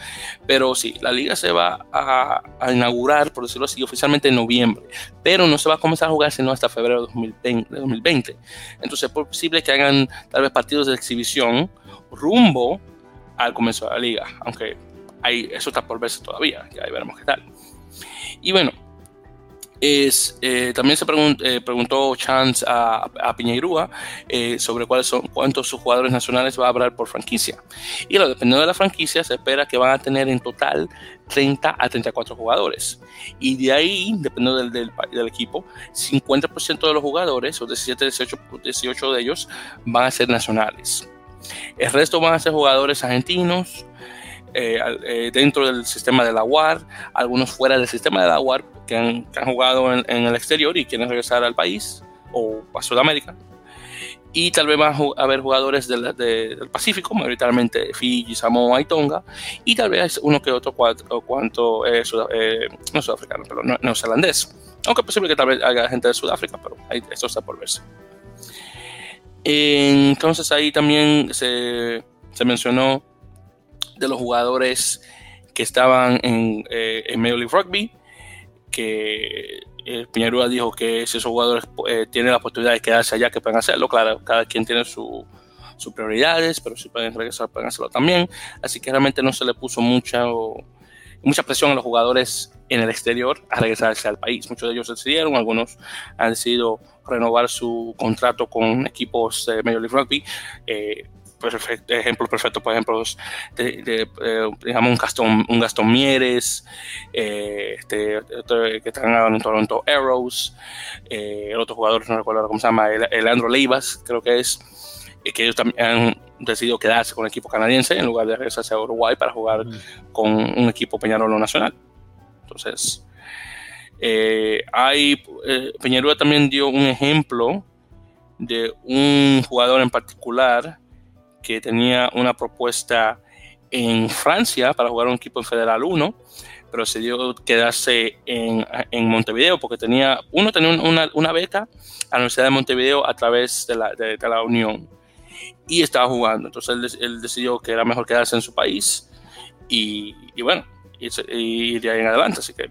Pero sí, la liga se va a, inaugurar, por decirlo así, oficialmente en noviembre. Pero no se va a comenzar a jugar sino hasta febrero de 2020. 2020. Entonces es posible que hagan tal vez partidos de exhibición rumbo al comienzo de la liga. Aunque hay, eso está por verse todavía. Ya veremos qué tal. Y bueno, eh, también se eh, preguntó Chance a, a Piñeirúa eh, sobre cuántos jugadores nacionales va a haber por franquicia. Y dependiendo de la franquicia, se espera que van a tener en total 30 a 34 jugadores. Y de ahí, dependiendo del, del, equipo, 50% de los jugadores, o 17, 18, 18 de ellos, van a ser nacionales. El resto van a ser jugadores argentinos, dentro del sistema de la UAR, algunos fuera del sistema de la UAR, que han, jugado en, el exterior y quieren regresar al país o a Sudamérica. Y tal vez van a haber jugadores del, del Pacífico, mayoritariamente Fiji, Samoa y Tonga. Y tal vez uno que otro cuatro, cuanto eh, eh, no sudafricano, pero no, neozelandés. Aunque es posible que tal vez haya gente de Sudáfrica, pero ahí, eso está por verse. Entonces ahí también se, se mencionó de los jugadores que estaban en, eh, en Major League Rugby que eh, dijo que si esos jugadores eh, tienen la oportunidad de quedarse allá, que pueden hacerlo. Claro, cada quien tiene sus prioridades, pero si pueden regresar, pueden hacerlo también. Así que realmente no se le puso mucha, mucha presión a los jugadores en el exterior a regresarse al país. Muchos de ellos decidieron, algunos han decidido renovar su contrato con equipos de Major League Rugby. Eh, perfecto, ejemplo perfecto, por ejemplo, de, eh, digamos un Gastón, un Gastón Mieres, eh, este, que están en Toronto Arrows, eh, el otro jugador, no recuerdo cómo se llama, el, Leandro Leivas, creo que es, que ellos también han decidido quedarse con el equipo canadiense en lugar de regresarse a Uruguay para jugar con un equipo Peñarolo nacional. Entonces, hay, Peñarol también dio un ejemplo de un jugador en particular que tenía una propuesta en Francia para jugar un equipo en Federal 1, pero dio quedarse en, en Montevideo porque tenía, uno tenía una, una, beca a la Universidad de Montevideo a través de la, de, la Unión y estaba jugando. Entonces él, decidió que era mejor quedarse en su país y, y bueno, y, de ahí en adelante. Así que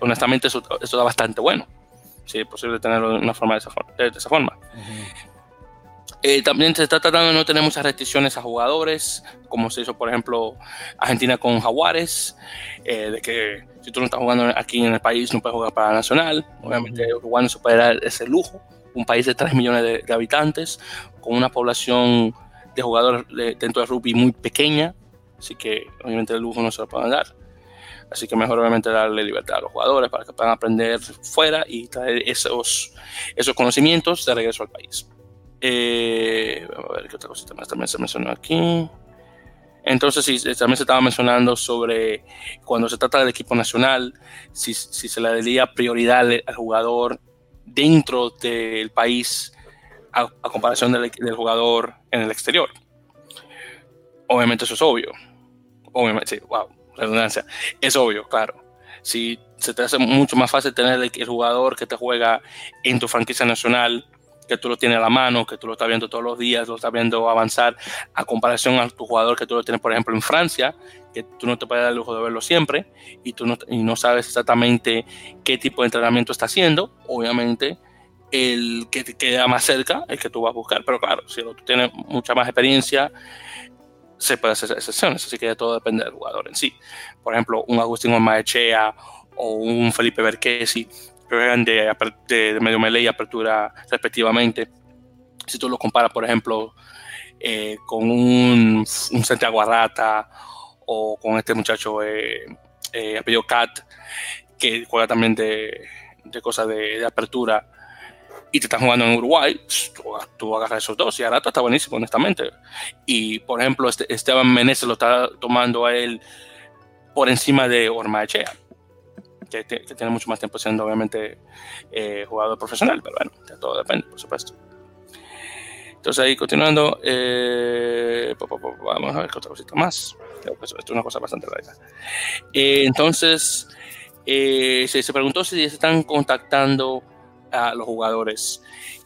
honestamente eso, eso da bastante bueno si es posible tenerlo de una forma de esa, de esa forma. Eh, también se está tratando de no tener muchas restricciones a jugadores, como se hizo, por ejemplo, Argentina con Jaguares, eh, de que si tú no estás jugando aquí en el país no puedes jugar para la Nacional. Obviamente, Uruguay no se puede dar ese lujo. Un país de 3 millones de, de habitantes, con una población de jugadores de, dentro de rugby muy pequeña, así que obviamente el lujo no se lo pueden dar. Así que mejor obviamente darle libertad a los jugadores para que puedan aprender fuera y traer esos, esos conocimientos de regreso al país. Eh, vamos a ver qué otra cosita más también se mencionó aquí. Entonces, sí, también se estaba mencionando sobre cuando se trata del equipo nacional, si, si se le daría prioridad al, jugador dentro del país a, a comparación del, del, jugador en el exterior. Obviamente eso es obvio. Obviamente, sí, wow redundancia, es obvio, claro. Si se te hace mucho más fácil tener el, el, jugador que te juega en tu franquicia nacional, que tú lo tienes a la mano, que tú lo estás viendo todos los días, lo estás viendo avanzar, a comparación a tu jugador que tú lo tienes, por ejemplo, en Francia, que tú no te puedes dar el lujo de verlo siempre y tú no, y no sabes exactamente qué tipo de entrenamiento está haciendo, obviamente el que te queda más cerca, el que tú vas a buscar, pero claro, si tú tienes mucha más experiencia, se puede hacer excepciones, así que todo depende del jugador en sí. Por ejemplo, un Agustín Ormaechea o un Felipe Berquesi, que juegan de, medio melee y apertura respectivamente. Si tú lo comparas, por ejemplo, eh, con un, Santiago Arrata o con este muchacho eh, eh, apellido Cat, que juega también de, de cosas de, apertura, y te están jugando en Uruguay, tú, tú, agarras esos dos y Arato está buenísimo, honestamente. Y por ejemplo, este, Esteban Meneses lo está tomando a él por encima de Ormaechea, que, tiene mucho más tiempo siendo obviamente eh, jugador profesional, pero bueno, todo depende, por supuesto. Entonces ahí continuando, eh, vamos a ver qué otra cosita más. Esto es una cosa bastante larga. Eh, entonces, se, se preguntó si se están contactando a los jugadores.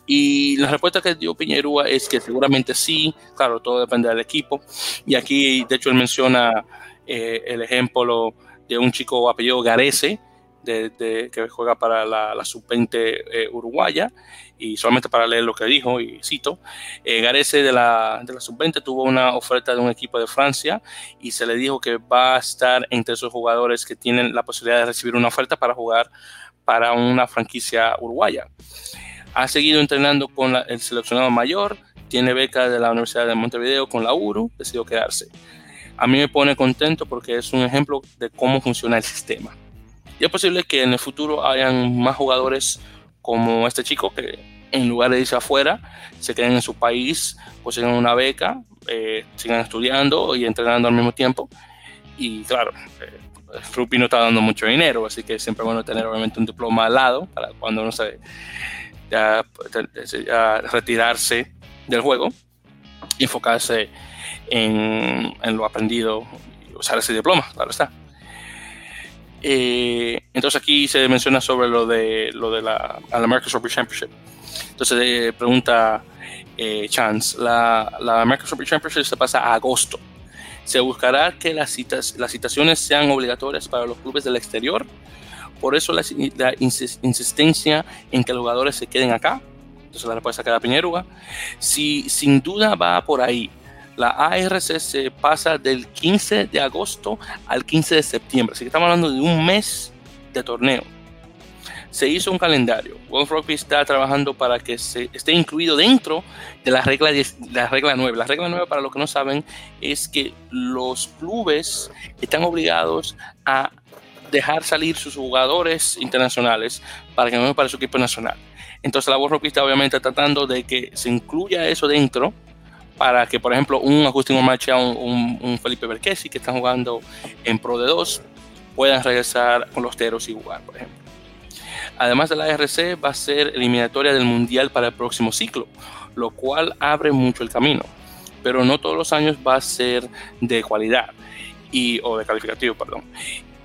Y la respuesta que dio Piñerúa es que seguramente sí, claro, todo depende del equipo. Y aquí, de hecho, él menciona el ejemplo de un chico apellido Garese, de, que juega para la, la sub-20 eh, uruguaya, y solamente para leer lo que dijo, y cito, eh, Garese de la, de la sub-20 tuvo una oferta de un equipo de Francia y se le dijo que va a estar entre esos jugadores que tienen la posibilidad de recibir una oferta para jugar para una franquicia uruguaya. Ha seguido entrenando con el seleccionado mayor, tiene beca de la Universidad de Montevideo con la URU, decidió quedarse. A mí me pone contento porque es un ejemplo de cómo funciona el sistema. Y es posible que en el futuro hayan más jugadores como este chico que en lugar de irse afuera, se queden en su país, consigan una beca, eh, sigan estudiando y entrenando al mismo tiempo. Y claro, eh, no está dando mucho dinero, así que siempre bueno tener obviamente un diploma al lado para cuando uno se ya retirarse del juego y enfocarse en, en, lo aprendido y usar ese diploma, claro está. Eh, entonces aquí se menciona sobre lo de lo de la, American Rugby Championship. Entonces eh, pregunta eh, Chance, la, la American Rugby Championship se pasa a agosto se buscará que las, citas, las citaciones sean obligatorias para los clubes del exterior. Por eso la, la insistencia en que los jugadores se queden acá. Entonces la respuesta queda Piñeruga. Si sin duda va por ahí. La ARC se pasa del 15 de agosto al 15 de septiembre. Así que estamos hablando de un mes de torneo se hizo un calendario. World Rugby está trabajando para que se esté incluido dentro de la regla, la regla 9. La regla 9, para los que no saben, es que los clubes están obligados a dejar salir sus jugadores internacionales para que no para su equipo nacional. Entonces la World Rugby está obviamente tratando de que se incluya eso dentro para que, por ejemplo, un Agustín Marcha, un, un, Felipe Berquesi que están jugando en Pro de 2 puedan regresar con los Teros y jugar, por ejemplo. Además de la RC, va a ser eliminatoria del Mundial para el próximo ciclo, lo cual abre mucho el camino. Pero no todos los años va a ser de cualidad y, o de calificativo, perdón.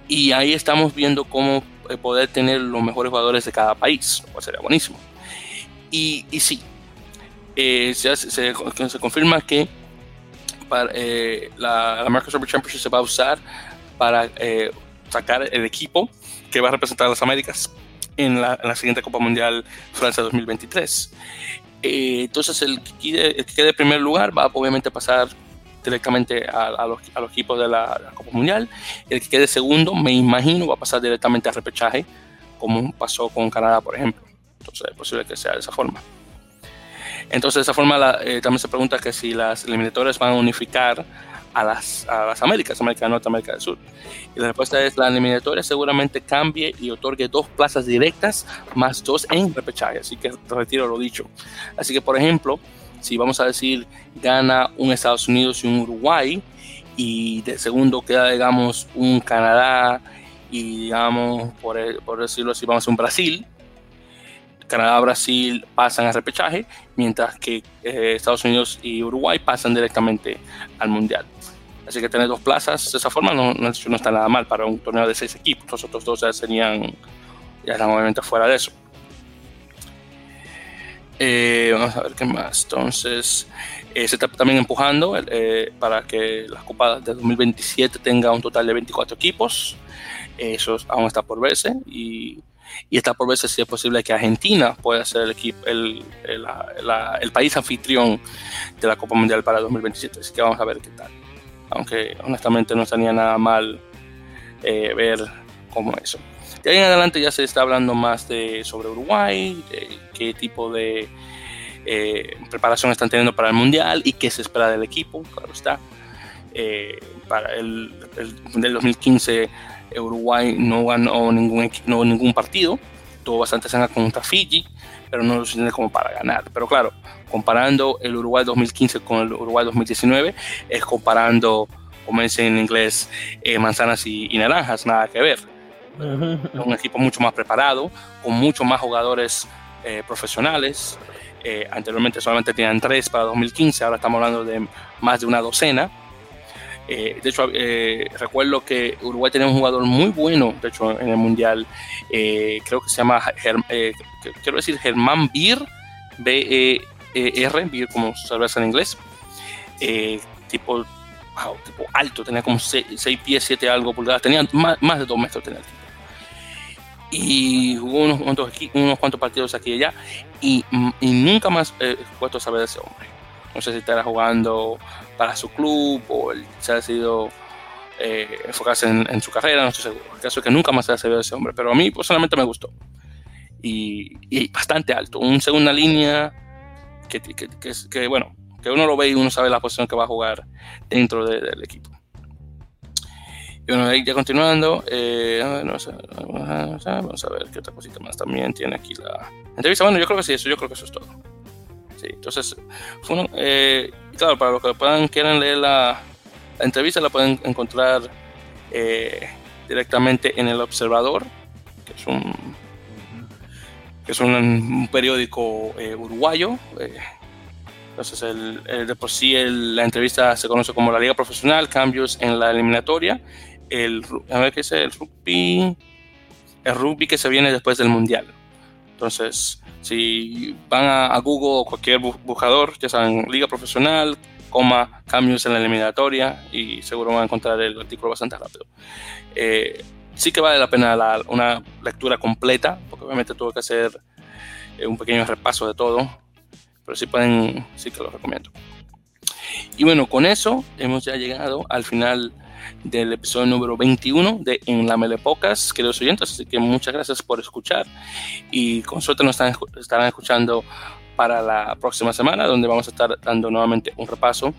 Y ahí estamos viendo cómo eh, poder tener los mejores jugadores de cada país, cual sería buenísimo. Y, y sí, eh, se, se, confirma que para, eh, la, la Super Championship se va a usar para sacar el equipo que va a representar a las Américas en la, en la siguiente Copa Mundial Francia 2023. Eh, entonces, el que, quede, el que quede en primer lugar va a obviamente pasar directamente a, a, los, a, los, equipos de la, la, Copa Mundial. El que quede segundo, me imagino, va a pasar directamente a repechaje, como pasó con Canadá, por ejemplo. Entonces, es posible que sea de esa forma. Entonces, de esa forma, la, eh, también se pregunta que si las eliminatorias van a unificar a las, a las Américas, América del Norte, América del Sur. Y la respuesta es la eliminatoria seguramente cambie y otorgue dos plazas directas más dos en repechaje. Así que retiro lo dicho. Así que, por ejemplo, si vamos a decir gana un Estados Unidos y un Uruguay, y de segundo queda, digamos, un Canadá y, digamos, por, por decirlo así, vamos a un Brasil, Canadá, Brasil pasan a repechaje, mientras que eh, Estados Unidos y Uruguay pasan directamente al Mundial. Así que tener dos plazas de esa forma no, no, no, está nada mal para un torneo de seis equipos. Los otros dos ya serían, ya están obviamente fuera de eso. Eh, vamos a ver qué más. Entonces, eh, se está también empujando eh, para que la Copa de 2027 tenga un total de 24 equipos. Eso aún está por verse y, y, está por verse si es posible que Argentina pueda ser el, equipo, el, el, la, el país anfitrión de la Copa Mundial para 2027. Así que vamos a ver qué tal aunque honestamente no estaría nada mal eh, ver cómo eso. De ahí en adelante ya se está hablando más de sobre Uruguay, de qué tipo de eh, preparación están teniendo para el Mundial y qué se espera del equipo, claro está. Eh, para el, el, del 2015 Uruguay no ganó ningún, no, ningún partido, tuvo bastante sangre contra Fiji, pero no lo suficiente como para ganar. Pero claro, comparando el Uruguay 2015 con el Uruguay 2019, es comparando, como dicen en inglés, eh, manzanas y, y, naranjas, nada que ver. Uh -huh. Un equipo mucho más preparado, con muchos más jugadores eh, profesionales. Eh, anteriormente solamente tenían tres para 2015, ahora estamos hablando de más de una docena. Eh, de hecho, eh, recuerdo que Uruguay tenía un jugador muy bueno, de hecho, en el Mundial. Eh, creo que se llama, quiero decir, Germán Bir, B-E-R, Bir como cerveza en inglés. tipo, wow, tipo alto, tenía como 6 pies, 7 algo pulgadas, tenía más, más de 2 metros tenía tipo. Y jugó unos cuantos, unos cuantos partidos aquí y allá, y, y nunca más he puesto a saber de ese hombre. No sé si estará jugando para su club o el, se ha decidido eh, enfocarse en, en, su carrera, no estoy seguro. El caso es que nunca más se ha sabido de ese hombre, pero a mí personalmente me gustó. Y, y bastante alto, un segunda línea que, que, que, que, bueno, que uno lo ve y uno sabe la posición que va a jugar dentro de, del equipo. Y bueno, ahí ya continuando, eh, no sé, vamos a ver qué otra cosita más también tiene aquí la entrevista. Bueno, yo creo que sí, eso, yo creo que eso es todo. Sí, entonces, fue uno, eh, claro, para los que puedan, quieran leer la, entrevista, la pueden encontrar eh, directamente en El Observador, que es un, periódico eh, uruguayo. Eh, entonces, el, de por sí la entrevista se conoce como la Liga Profesional, cambios en la eliminatoria, el rugby, el rugby que se viene después del Mundial. Entonces, si van a, a Google o cualquier buscador, ya saben, Liga Profesional, coma, cambios en la eliminatoria y seguro van a encontrar el artículo bastante rápido. Eh, sí que vale la pena la, una lectura completa, porque obviamente tuve que hacer eh, un pequeño repaso de todo, pero sí pueden, sí que lo recomiendo. Y bueno, con eso hemos ya llegado al final del episodio número 21 de En la Melepocas, queridos oyentes. Así que muchas gracias por escuchar y con suerte nos están, estarán escuchando para la próxima semana, donde vamos a estar dando nuevamente un repaso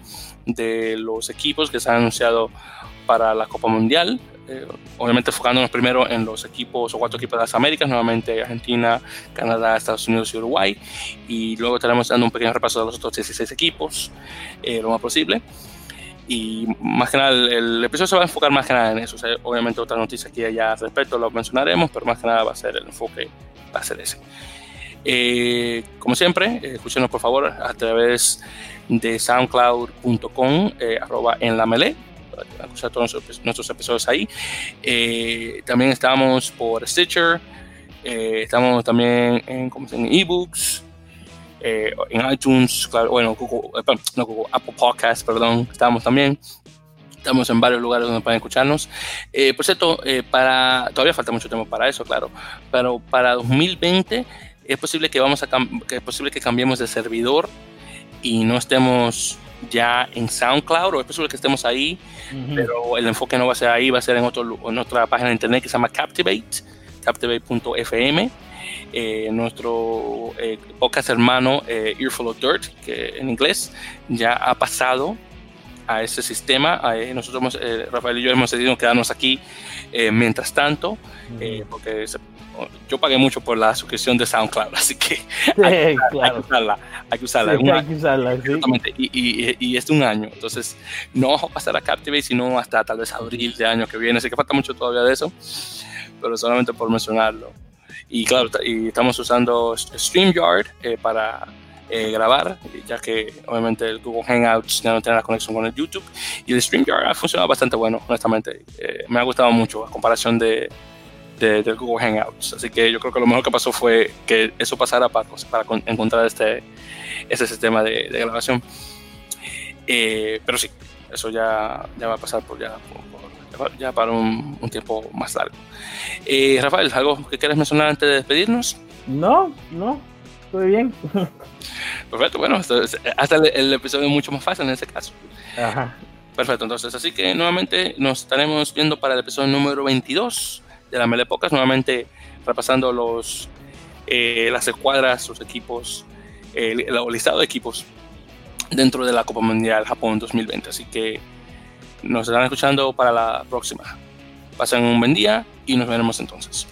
de los equipos que se han anunciado para la Copa Mundial eh, obviamente enfocándonos primero en los equipos o cuatro equipos de las Américas, nuevamente Argentina, Canadá, Estados Unidos y Uruguay, y luego estaremos dando un pequeño repaso de los otros 16 equipos, eh, lo más posible. Y más que nada, el, episodio se va a enfocar más que nada en eso. obviamente otras noticias que ya al respecto lo mencionaremos, pero más que nada va a ser el enfoque, va a ser ese. Eh, como siempre, escúchenos por favor a través de soundcloud.com, eh, arroba en la melee, para escuchar todos nuestros, episodios ahí. Eh, también estamos por Stitcher, eh, estamos también en, en ebooks, en iTunes, bueno, Google, no, Google, Apple Podcasts, perdón, estamos también. Estamos en varios lugares donde pueden escucharnos. por cierto, para, todavía falta mucho tiempo para eso, claro, pero para 2020 es posible que, vamos a que es posible que cambiemos de servidor y no estemos ya en SoundCloud, o es posible que estemos ahí, pero el enfoque no va a ser ahí, va a ser en, otro, en otra página de internet que se llama Captivate, captivate.fm. Eh, nuestro eh, podcast hermano eh, Earful of Dirt, que en inglés ya ha pasado a ese sistema. nosotros, Rafael y yo, hemos decidido quedarnos aquí mientras tanto, porque yo pagué mucho por la suscripción de SoundCloud, así que hay, que usarla. Hay que usarla. hay que usarla y, y, y, es de un año. Entonces, no vamos a pasar a Captivate, sino hasta tal vez abril de año que viene. Así que falta mucho todavía de eso, pero solamente por mencionarlo. Y claro, y estamos usando StreamYard eh, para eh, grabar, ya que obviamente el Google Hangouts ya no tiene la conexión con el YouTube. Y el StreamYard ha funcionado bastante bueno, honestamente. Eh, me ha gustado mucho a comparación de de, del Google Hangouts. Así que yo creo que lo mejor que pasó fue que eso pasara para, para encontrar este, este sistema de, grabación. Pero sí, eso ya, ya va a pasar por ya, ya para un, tiempo más largo. Eh, Rafael, ¿algo que quieras mencionar antes de despedirnos? No, no, estoy bien. Perfecto, bueno, hasta el, el, episodio es mucho más fácil en este caso. Ajá. Perfecto, entonces, así que nuevamente nos estaremos viendo para el episodio número 22 de la Mele Pocas, nuevamente repasando los, eh, las escuadras, los equipos, el, el, listado de equipos dentro de la Copa Mundial Japón 2020. Así que nos estarán escuchando para la próxima. Pasen un buen día y nos veremos entonces.